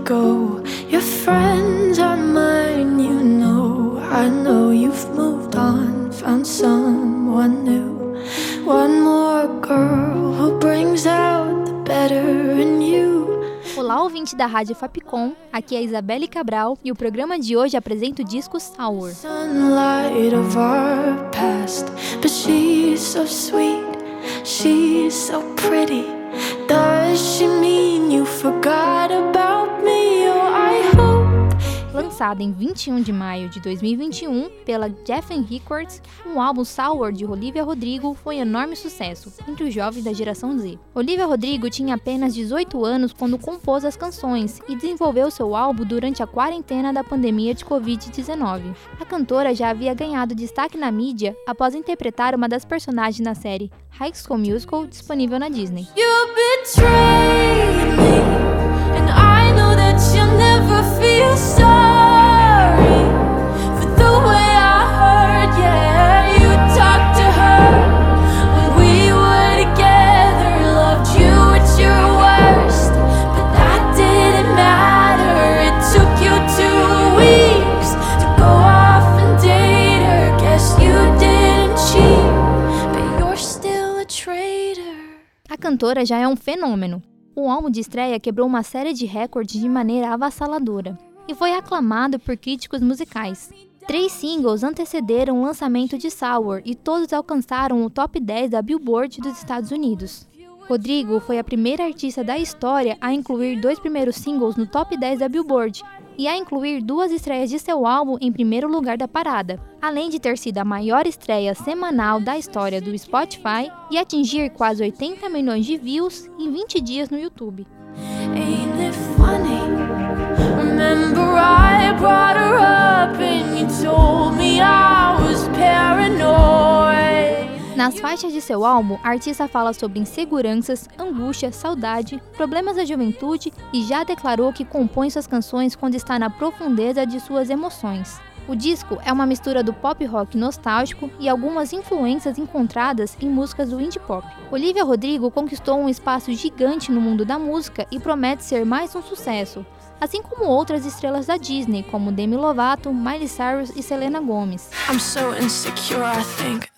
ago. Your friends are mine, you know. I know you've moved on, found someone new. One more girl who brings out the better in you. Olá, ouvinte da Rádio Fapcom. Aqui é Isabelle Cabral e o programa de hoje apresenta o disco Sour. Sunlight of our past, but she's so sweet, she's so pretty. Does she mean you forgot Lançado em 21 de maio de 2021 pela Geffen Records, o álbum Sour de Olivia Rodrigo foi um enorme sucesso entre os jovens da geração Z. Olivia Rodrigo tinha apenas 18 anos quando compôs as canções e desenvolveu seu álbum durante a quarentena da pandemia de Covid-19. A cantora já havia ganhado destaque na mídia após interpretar uma das personagens na série High School Musical disponível na Disney. You'll feel sorry cantora já é um fenômeno. O álbum de estreia quebrou uma série de recordes de maneira avassaladora e foi aclamado por críticos musicais. Três singles antecederam o lançamento de Sour e todos alcançaram o top 10 da Billboard dos Estados Unidos. Rodrigo foi a primeira artista da história a incluir dois primeiros singles no top 10 da Billboard e a incluir duas estreias de seu álbum em primeiro lugar da parada, além de ter sido a maior estreia semanal da história do Spotify e atingir quase 80 milhões de views em 20 dias no YouTube. Nas faixas de seu álbum, a artista fala sobre inseguranças, angústia, saudade, problemas da juventude e já declarou que compõe suas canções quando está na profundeza de suas emoções. O disco é uma mistura do pop rock nostálgico e algumas influências encontradas em músicas do indie pop. Olivia Rodrigo conquistou um espaço gigante no mundo da música e promete ser mais um sucesso, assim como outras estrelas da Disney, como Demi Lovato, Miley Cyrus e Selena Gomez. I'm so insecure, I think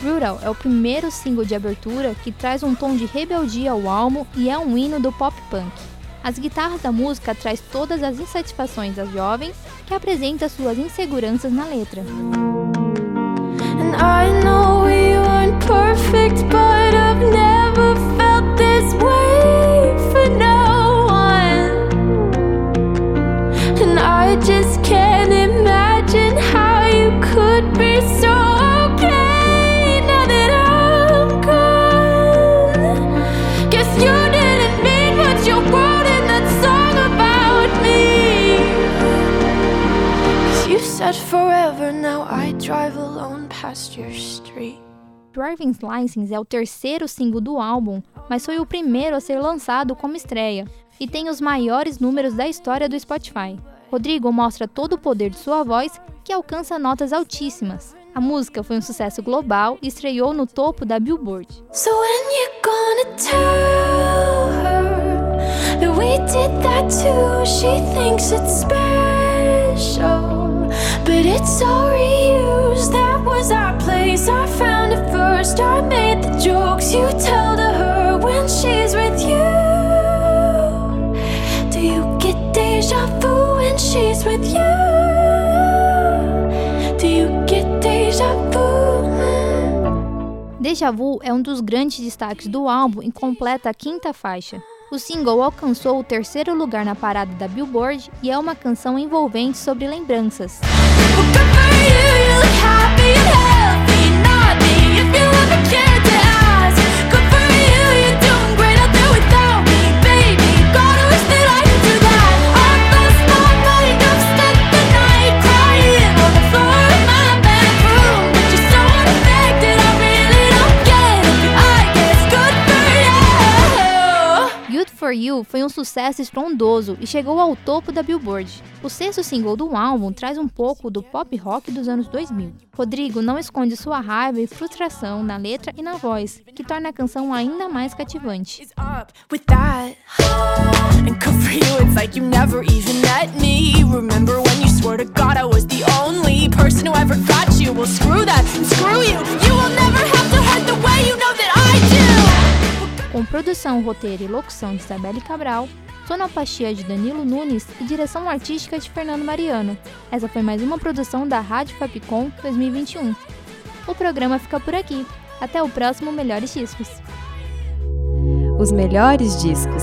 Brutal é o primeiro single de abertura que traz um tom de rebeldia ao álbum e é um hino do pop punk. As guitarras da música traz todas as insatisfações das jovens que apresenta suas inseguranças na letra. And I drive alone past your street. Driving License é o terceiro single do álbum, mas foi o primeiro a ser lançado como estreia e tem os maiores números da história do Spotify. Rodrigo mostra todo o poder de sua voz, que alcança notas altíssimas. A música foi um sucesso global e estreou no topo da Billboard. So when but it's all reused. That was our place. I found it first. I made the jokes you tell to her when she's with you. Do you get deja vu when sheets with you. Do you get deja vu? Deja Vu é um dos grandes destaques do álbum e completa a quinta faixa. O single alcançou o terceiro lugar na parada da Billboard e é uma canção envolvente sobre lembranças. You. Foi um sucesso estrondoso e chegou ao topo da Billboard. O sexto single do álbum traz um pouco do pop rock dos anos 2000. Rodrigo não esconde sua raiva e frustração na letra e na voz, que torna a canção ainda mais cativante. Produção, roteiro e locução de Isabelle Cabral, sonoplastia de Danilo Nunes e direção artística de Fernando Mariano. Essa foi mais uma produção da Rádio Fapcom 2021. O programa fica por aqui. Até o próximo Melhores Discos. Os melhores discos.